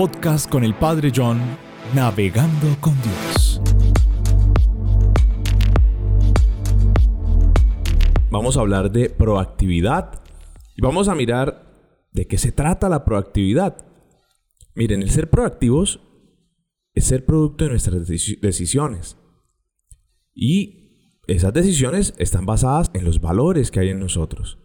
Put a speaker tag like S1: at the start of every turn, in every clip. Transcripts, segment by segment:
S1: podcast con el Padre John, Navegando con Dios.
S2: Vamos a hablar de proactividad y vamos a mirar de qué se trata la proactividad. Miren, el ser proactivos es ser producto de nuestras decisiones. Y esas decisiones están basadas en los valores que hay en nosotros.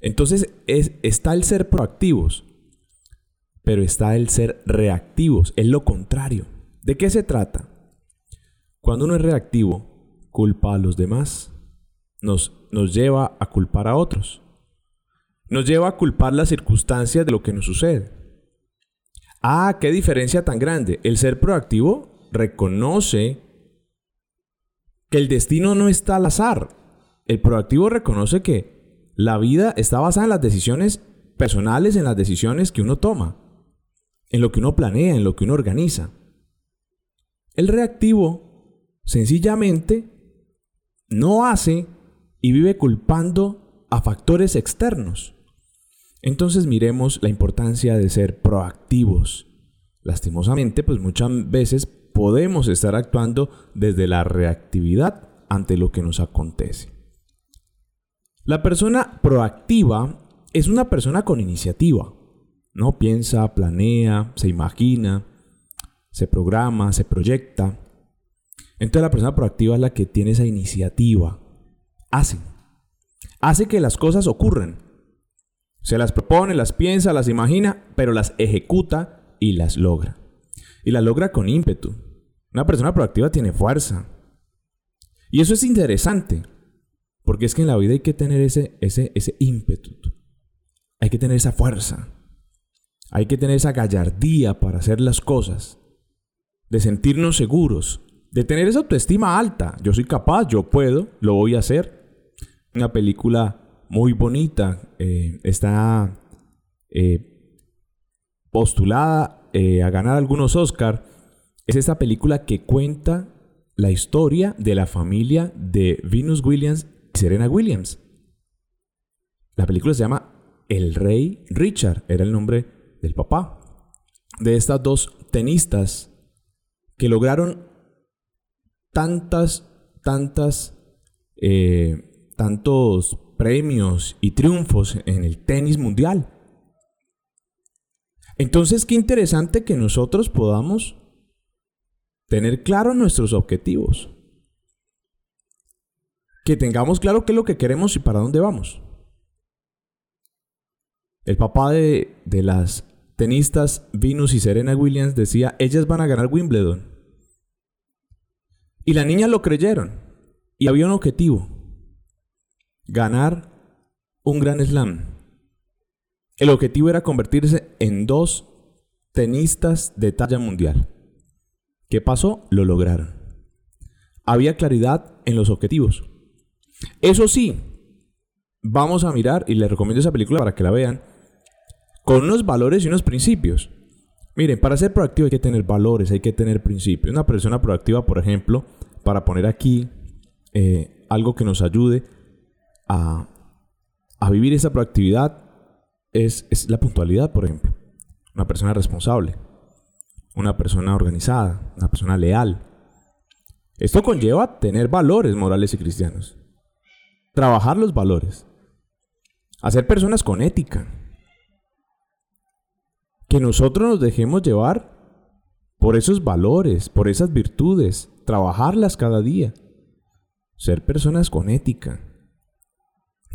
S2: Entonces es, está el ser proactivos, pero está el ser reactivos, es lo contrario. ¿De qué se trata? Cuando uno es reactivo, culpa a los demás, nos, nos lleva a culpar a otros, nos lleva a culpar las circunstancias de lo que nos sucede. Ah, qué diferencia tan grande. El ser proactivo reconoce que el destino no está al azar. El proactivo reconoce que la vida está basada en las decisiones personales, en las decisiones que uno toma en lo que uno planea, en lo que uno organiza. El reactivo sencillamente no hace y vive culpando a factores externos. Entonces miremos la importancia de ser proactivos. Lastimosamente, pues muchas veces podemos estar actuando desde la reactividad ante lo que nos acontece. La persona proactiva es una persona con iniciativa. ¿No? Piensa, planea, se imagina, se programa, se proyecta. Entonces la persona proactiva es la que tiene esa iniciativa. Hace. Hace que las cosas ocurran. Se las propone, las piensa, las imagina, pero las ejecuta y las logra. Y las logra con ímpetu. Una persona proactiva tiene fuerza. Y eso es interesante. Porque es que en la vida hay que tener ese, ese, ese ímpetu. Hay que tener esa fuerza. Hay que tener esa gallardía para hacer las cosas, de sentirnos seguros, de tener esa autoestima alta. Yo soy capaz, yo puedo, lo voy a hacer. Una película muy bonita, eh, está eh, postulada eh, a ganar algunos Oscar. Es esta película que cuenta la historia de la familia de Venus Williams y Serena Williams. La película se llama El Rey Richard, era el nombre del papá, de estas dos tenistas que lograron tantas, tantas, eh, tantos premios y triunfos en el tenis mundial. Entonces, qué interesante que nosotros podamos tener claro nuestros objetivos. Que tengamos claro qué es lo que queremos y para dónde vamos. El papá de, de las tenistas Venus y Serena Williams decía, ellas van a ganar Wimbledon. Y las niñas lo creyeron. Y había un objetivo. Ganar un gran slam. El objetivo era convertirse en dos tenistas de talla mundial. ¿Qué pasó? Lo lograron. Había claridad en los objetivos. Eso sí, vamos a mirar, y les recomiendo esa película para que la vean, con unos valores y unos principios. Miren, para ser proactivo hay que tener valores, hay que tener principios. Una persona proactiva, por ejemplo, para poner aquí eh, algo que nos ayude a, vivir esa proactividad, es, es la puntualidad, por ejemplo. Una persona responsable, una persona organizada, una persona leal. Esto conlleva tener valores morales y cristianos. Trabajar los valores. Hacer personas con ética que nosotros nos dejemos llevar por esos valores, por esas virtudes, trabajarlas cada día. Ser personas con ética,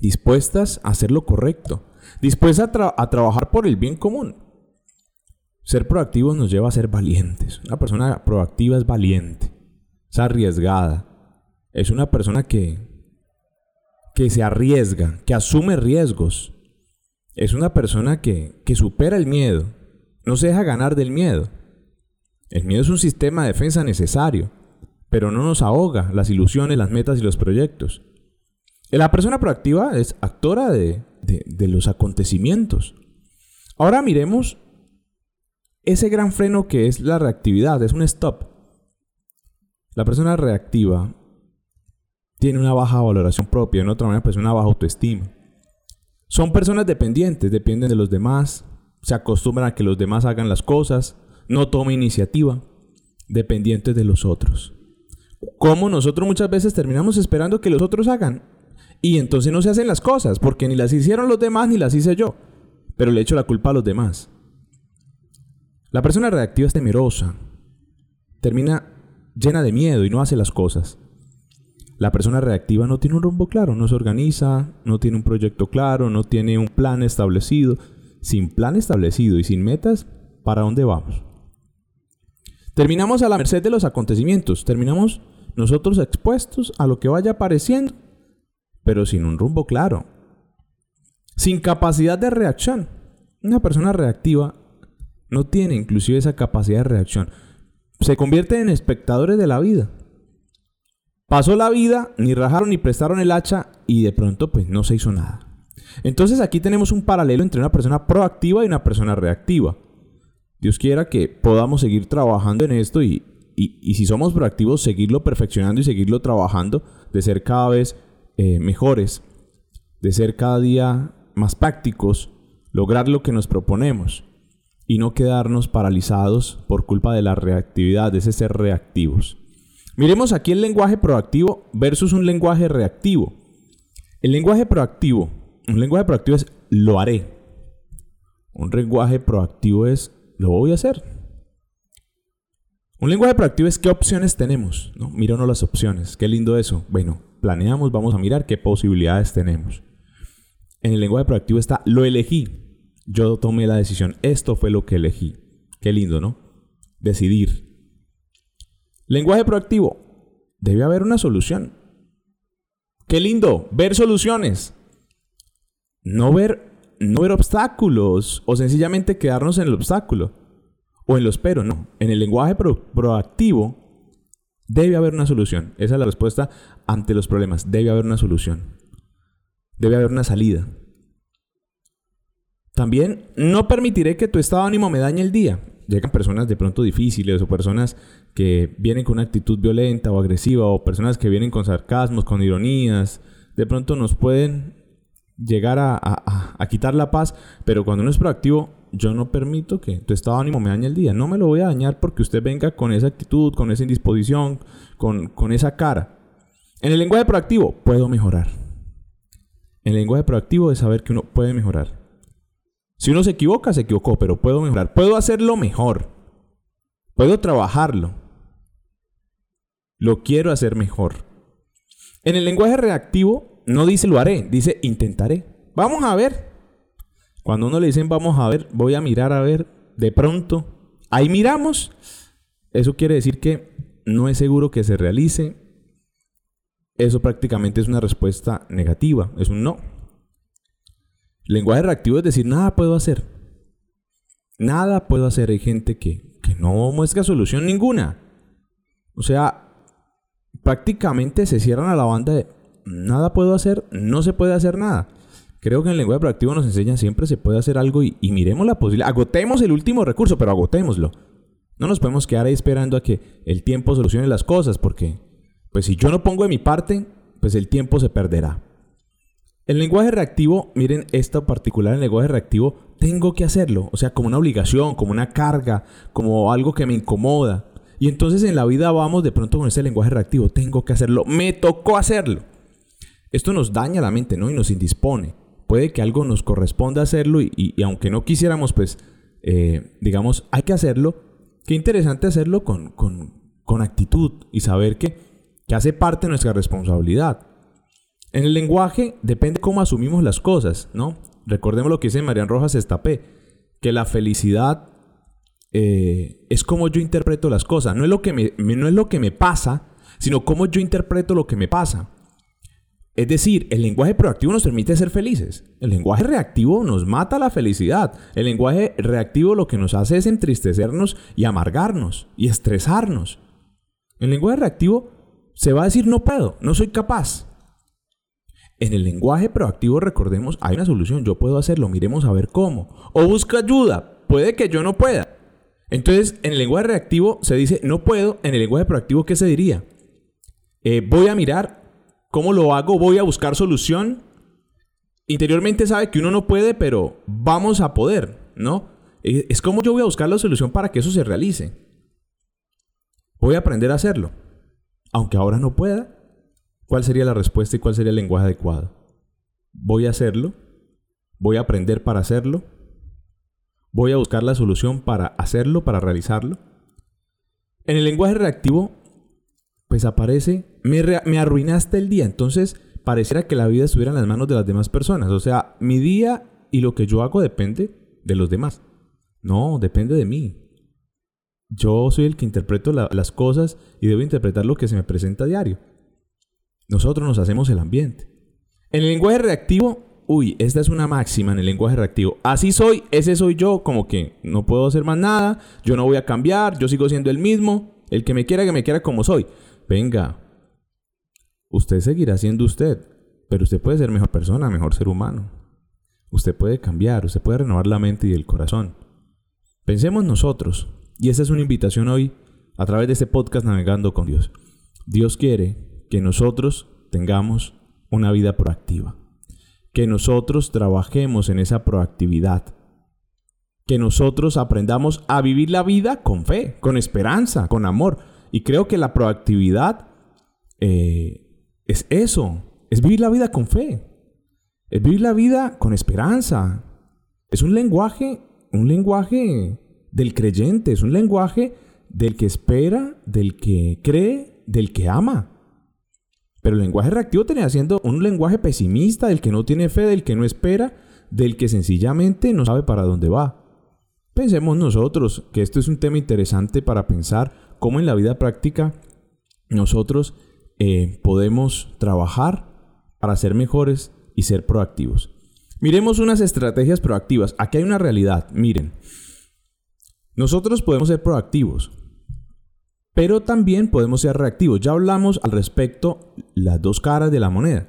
S2: dispuestas a hacer lo correcto, dispuestas a, trabajar por el bien común. Ser proactivos nos lleva a ser valientes. Una persona proactiva es valiente, es arriesgada, es una persona que, que se arriesga, que asume riesgos. Es una persona que, que supera el miedo, no se deja ganar del miedo. El miedo es un sistema de defensa necesario, pero no nos ahoga las ilusiones, las metas y los proyectos. La persona proactiva es actora de, los acontecimientos. Ahora miremos ese gran freno que es la reactividad, es un stop. La persona reactiva tiene una baja valoración propia, en otra manera, pues una baja autoestima. Son personas dependientes, dependen de los demás, se acostumbran a que los demás hagan las cosas, no toma iniciativa, dependientes de los otros. Como nosotros muchas veces terminamos esperando que los otros hagan y entonces no se hacen las cosas porque ni las hicieron los demás ni las hice yo, pero le echo la culpa a los demás. La persona reactiva es temerosa, termina llena de miedo y no hace las cosas. La persona reactiva no tiene un rumbo claro, no se organiza, no tiene un proyecto claro, no tiene un plan establecido. Sin plan establecido y sin metas, ¿para dónde vamos? Terminamos a la merced de los acontecimientos, terminamos nosotros expuestos a lo que vaya apareciendo, pero sin un rumbo claro, sin capacidad de reacción. Una persona reactiva no tiene inclusive esa capacidad de reacción. Se convierte en espectadores de la vida. Pasó la vida, ni rajaron ni prestaron el hacha y de pronto pues no se hizo nada. Entonces aquí tenemos un paralelo entre una persona proactiva y una persona reactiva. Dios quiera que podamos seguir trabajando en esto y, si somos proactivos, seguirlo perfeccionando y seguirlo trabajando, de ser cada vez eh, mejores, de ser cada día más prácticos, lograr lo que nos proponemos y no quedarnos paralizados por culpa de la reactividad, de ser reactivos. Miremos aquí el lenguaje proactivo versus un lenguaje reactivo. El lenguaje proactivo, un lenguaje proactivo es lo haré. Un lenguaje proactivo es lo voy a hacer. Un lenguaje proactivo es qué opciones tenemos. ¿no? Míranos las opciones. Qué lindo eso. Bueno, planeamos, vamos a mirar qué posibilidades tenemos. En el lenguaje proactivo está lo elegí. Yo tomé la decisión. Esto fue lo que elegí. Qué lindo, ¿no? Decidir. Lenguaje proactivo. Debe haber una solución. Qué lindo. Ver soluciones. No ver no ver obstáculos o sencillamente quedarnos en el obstáculo o en los pero, no. En el lenguaje proactivo debe haber una solución. Esa es la respuesta ante los problemas. Debe haber una solución. Debe haber una salida. También no permitiré que tu estado de ánimo me dañe el día. Llegan personas de pronto difíciles o personas que vienen con una actitud violenta o agresiva o personas que vienen con sarcasmos, con ironías. De pronto nos pueden llegar a, quitar la paz, pero cuando uno es proactivo, yo no permito que tu estado de ánimo me dañe el día. No me lo voy a dañar porque usted venga con esa actitud, con esa indisposición, con, con esa cara. En el lenguaje proactivo, puedo mejorar. En el lenguaje proactivo es saber que uno puede mejorar. Si uno se equivoca, se equivocó, pero puedo mejorar. Puedo hacerlo mejor. Puedo trabajarlo. Lo quiero hacer mejor. En el lenguaje reactivo, no dice lo haré, dice intentaré. Vamos a ver. Cuando uno le dicen vamos a ver, voy a mirar a ver, de pronto, ahí miramos. Eso quiere decir que no es seguro que se realice. Eso prácticamente es una respuesta negativa, es un no. lenguaje reactivo es decir, nada puedo hacer. Nada puedo hacer. Hay gente que, que no muestra solución ninguna. O sea, prácticamente se cierran a la banda de nada puedo hacer, no se puede hacer nada. Creo que en el lenguaje proactivo nos enseña siempre se puede hacer algo y, miremos la posibilidad. Agotemos el último recurso, pero agotémoslo. No nos podemos quedar ahí esperando a que el tiempo solucione las cosas, porque pues si yo no pongo de mi parte, pues el tiempo se perderá. El lenguaje reactivo, miren esto particular el lenguaje reactivo, tengo que hacerlo, o sea, como una obligación, como una carga, como algo que me incomoda. Y entonces en la vida vamos de pronto con ese lenguaje reactivo, tengo que hacerlo, me tocó hacerlo. Esto nos daña la mente, ¿no? Y nos indispone. Puede que algo nos corresponda hacerlo y, aunque no quisiéramos, pues, eh, digamos, hay que hacerlo. Qué interesante hacerlo con, con, actitud y saber que, que hace parte de nuestra responsabilidad. En el lenguaje depende cómo asumimos las cosas, ¿no? Recordemos lo que dice Marian Rojas Estapé, que la felicidad eh, es como yo interpreto las cosas, no es, lo que me, no es lo que me pasa, sino cómo yo interpreto lo que me pasa. Es decir, el lenguaje proactivo nos permite ser felices. El lenguaje reactivo nos mata la felicidad. El lenguaje reactivo lo que nos hace es entristecernos y amargarnos y estresarnos. El lenguaje reactivo se va a decir no puedo, no soy capaz. En el lenguaje proactivo recordemos, hay una solución, yo puedo hacerlo, miremos a ver cómo. O busca ayuda, puede que yo no pueda. Entonces, en el lenguaje reactivo se dice no puedo, en el lenguaje proactivo, ¿qué se diría? Eh, voy a mirar ¿Cómo lo hago? Voy a buscar solución. Interiormente sabe que uno no puede, pero vamos a poder, ¿no? Eh, Es como yo voy a buscar la solución para que eso se realice. Voy a aprender a hacerlo. Aunque ahora no pueda, ¿cuál sería la respuesta y cuál sería el lenguaje adecuado? Voy a hacerlo. Voy a aprender para hacerlo. Voy a buscar la solución para hacerlo, para realizarlo. En el lenguaje reactivo, pues aparece, me, me arruinaste el día. Entonces, pareciera que la vida estuviera en las manos de las demás personas. O sea, mi día y lo que yo hago depende de los demás. No, depende de mí. Yo soy el que interpreto la- las cosas y debo interpretar lo que se me presenta a diario. Nosotros nos hacemos el ambiente. En el lenguaje reactivo, uy, esta es una máxima en el lenguaje reactivo. Así soy, ese soy yo, como que no puedo hacer más nada, yo no voy a cambiar, yo sigo siendo el mismo, el que me quiera, que me quiera como soy. Venga, usted seguirá siendo usted, pero usted puede ser mejor persona, mejor ser humano. Usted puede cambiar, usted puede renovar la mente y el corazón. Pensemos nosotros, y esa es una invitación hoy a través de este podcast Navegando con Dios. Dios quiere que nosotros tengamos una vida proactiva, que nosotros trabajemos en esa proactividad, que nosotros aprendamos a vivir la vida con fe, con esperanza, con amor. Y creo que la proactividad eh, es eso, es vivir la vida con fe, es vivir la vida con esperanza. Es un lenguaje, un lenguaje del creyente, es un lenguaje del que espera, del que cree, del que ama. Pero el lenguaje reactivo termina siendo un lenguaje pesimista, del que no tiene fe, del que no espera, del que sencillamente no sabe para dónde va. Pensemos nosotros que esto es un tema interesante para pensar cómo en la vida práctica nosotros eh, podemos trabajar para ser mejores y ser proactivos. Miremos unas estrategias proactivas. Aquí hay una realidad. Miren, nosotros podemos ser proactivos, pero también podemos ser reactivos. Ya hablamos al respecto las dos caras de la moneda.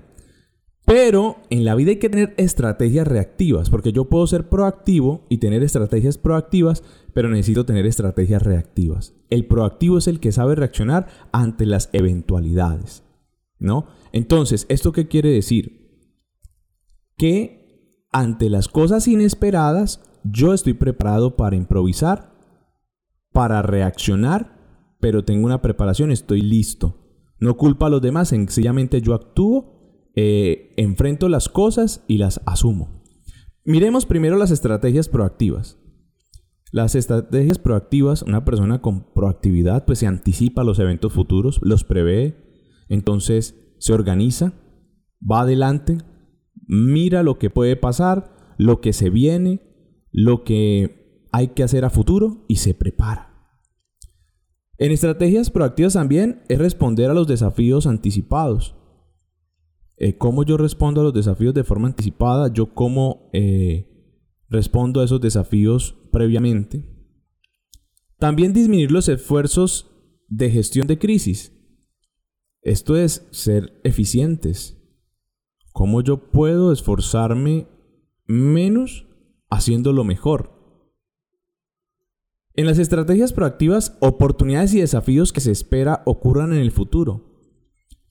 S2: Pero en la vida hay que tener estrategias reactivas, porque yo puedo ser proactivo y tener estrategias proactivas, pero necesito tener estrategias reactivas. El proactivo es el que sabe reaccionar ante las eventualidades, ¿no? Entonces, ¿esto qué quiere decir? Que ante las cosas inesperadas, yo estoy preparado para improvisar, para reaccionar, pero tengo una preparación, estoy listo. No culpa a los demás, sencillamente yo actúo eh, enfrento las cosas y las asumo. Miremos primero las estrategias proactivas. Las estrategias proactivas, una persona con proactividad pues se anticipa los eventos futuros, los prevé, entonces se organiza, va adelante, mira lo que puede pasar, lo que se viene, lo que hay que hacer a futuro y se prepara. En estrategias proactivas también es responder a los desafíos anticipados. Eh, cómo yo respondo a los desafíos de forma anticipada, yo cómo eh, respondo a esos desafíos previamente. También disminuir los esfuerzos de gestión de crisis. Esto es ser eficientes. ¿Cómo yo puedo esforzarme menos haciéndolo mejor? En las estrategias proactivas, oportunidades y desafíos que se espera ocurran en el futuro.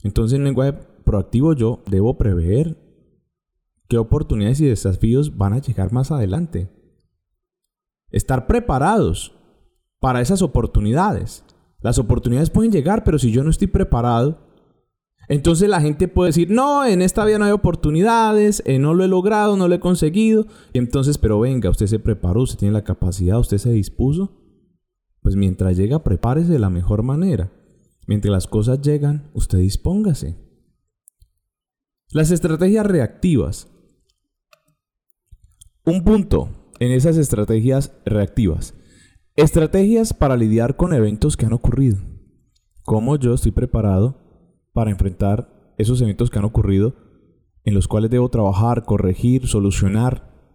S2: Entonces, en lenguaje proactivo yo debo prever qué oportunidades y desafíos van a llegar más adelante. Estar preparados para esas oportunidades. Las oportunidades pueden llegar, pero si yo no estoy preparado, entonces la gente puede decir, no, en esta vida no hay oportunidades, eh, no lo he logrado, no lo he conseguido. Y entonces, pero venga, usted se preparó, usted tiene la capacidad, usted se dispuso. Pues mientras llega, prepárese de la mejor manera. Mientras las cosas llegan, usted dispóngase. Las estrategias reactivas. Un punto en esas estrategias reactivas. Estrategias para lidiar con eventos que han ocurrido. ¿Cómo yo estoy preparado para enfrentar esos eventos que han ocurrido en los cuales debo trabajar, corregir, solucionar?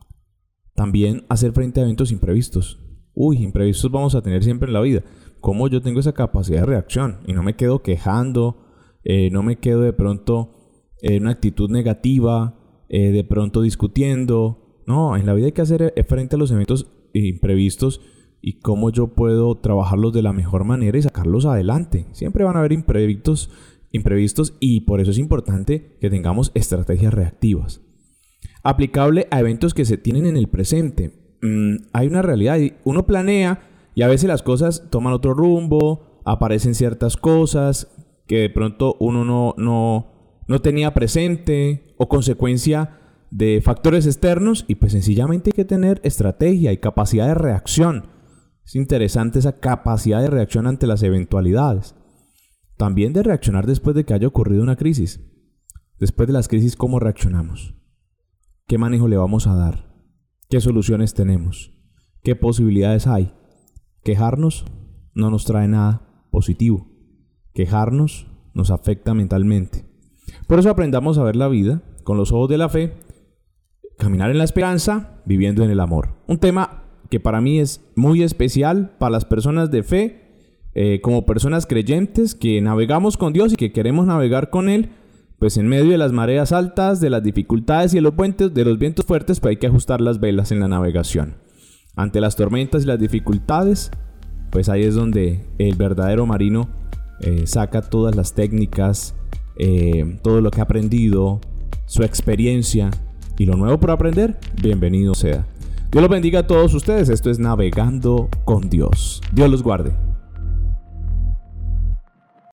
S2: También hacer frente a eventos imprevistos. Uy, imprevistos vamos a tener siempre en la vida. ¿Cómo yo tengo esa capacidad de reacción? Y no me quedo quejando, eh, no me quedo de pronto en una actitud negativa, eh, de pronto discutiendo. No, en la vida hay que hacer eh, frente a los eventos imprevistos y cómo yo puedo trabajarlos de la mejor manera y sacarlos adelante. Siempre van a haber imprevistos, imprevistos y por eso es importante que tengamos estrategias reactivas. Aplicable a eventos que se tienen en el presente. mm, hay una realidad. Uno planea y a veces las cosas toman otro rumbo, aparecen ciertas cosas que de pronto uno no, no, no tenía presente o consecuencia de factores externos y pues sencillamente hay que tener estrategia y capacidad de reacción. Es interesante esa capacidad de reacción ante las eventualidades. También de reaccionar después de que haya ocurrido una crisis. Después de las crisis, ¿cómo reaccionamos? ¿Qué manejo le vamos a dar? ¿Qué soluciones tenemos? ¿Qué posibilidades hay? Quejarnos no nos trae nada positivo. Quejarnos nos afecta mentalmente. Por eso aprendamos a ver la vida con los ojos de la fe Caminar en la esperanza, viviendo en el amor. Un tema que para mí es muy especial para las personas de fe, eh, como personas creyentes que navegamos con Dios y que queremos navegar con Él, pues en medio de las mareas altas, de las dificultades y de los, puentes, de los vientos fuertes, pues hay que ajustar las velas en la navegación. Ante las tormentas y las dificultades, pues ahí es donde el verdadero marino eh, saca todas las técnicas, eh, todo lo que ha aprendido, su experiencia y lo nuevo por aprender, bienvenido sea. Dios los bendiga a todos ustedes. Esto es Navegando con Dios. Dios los guarde.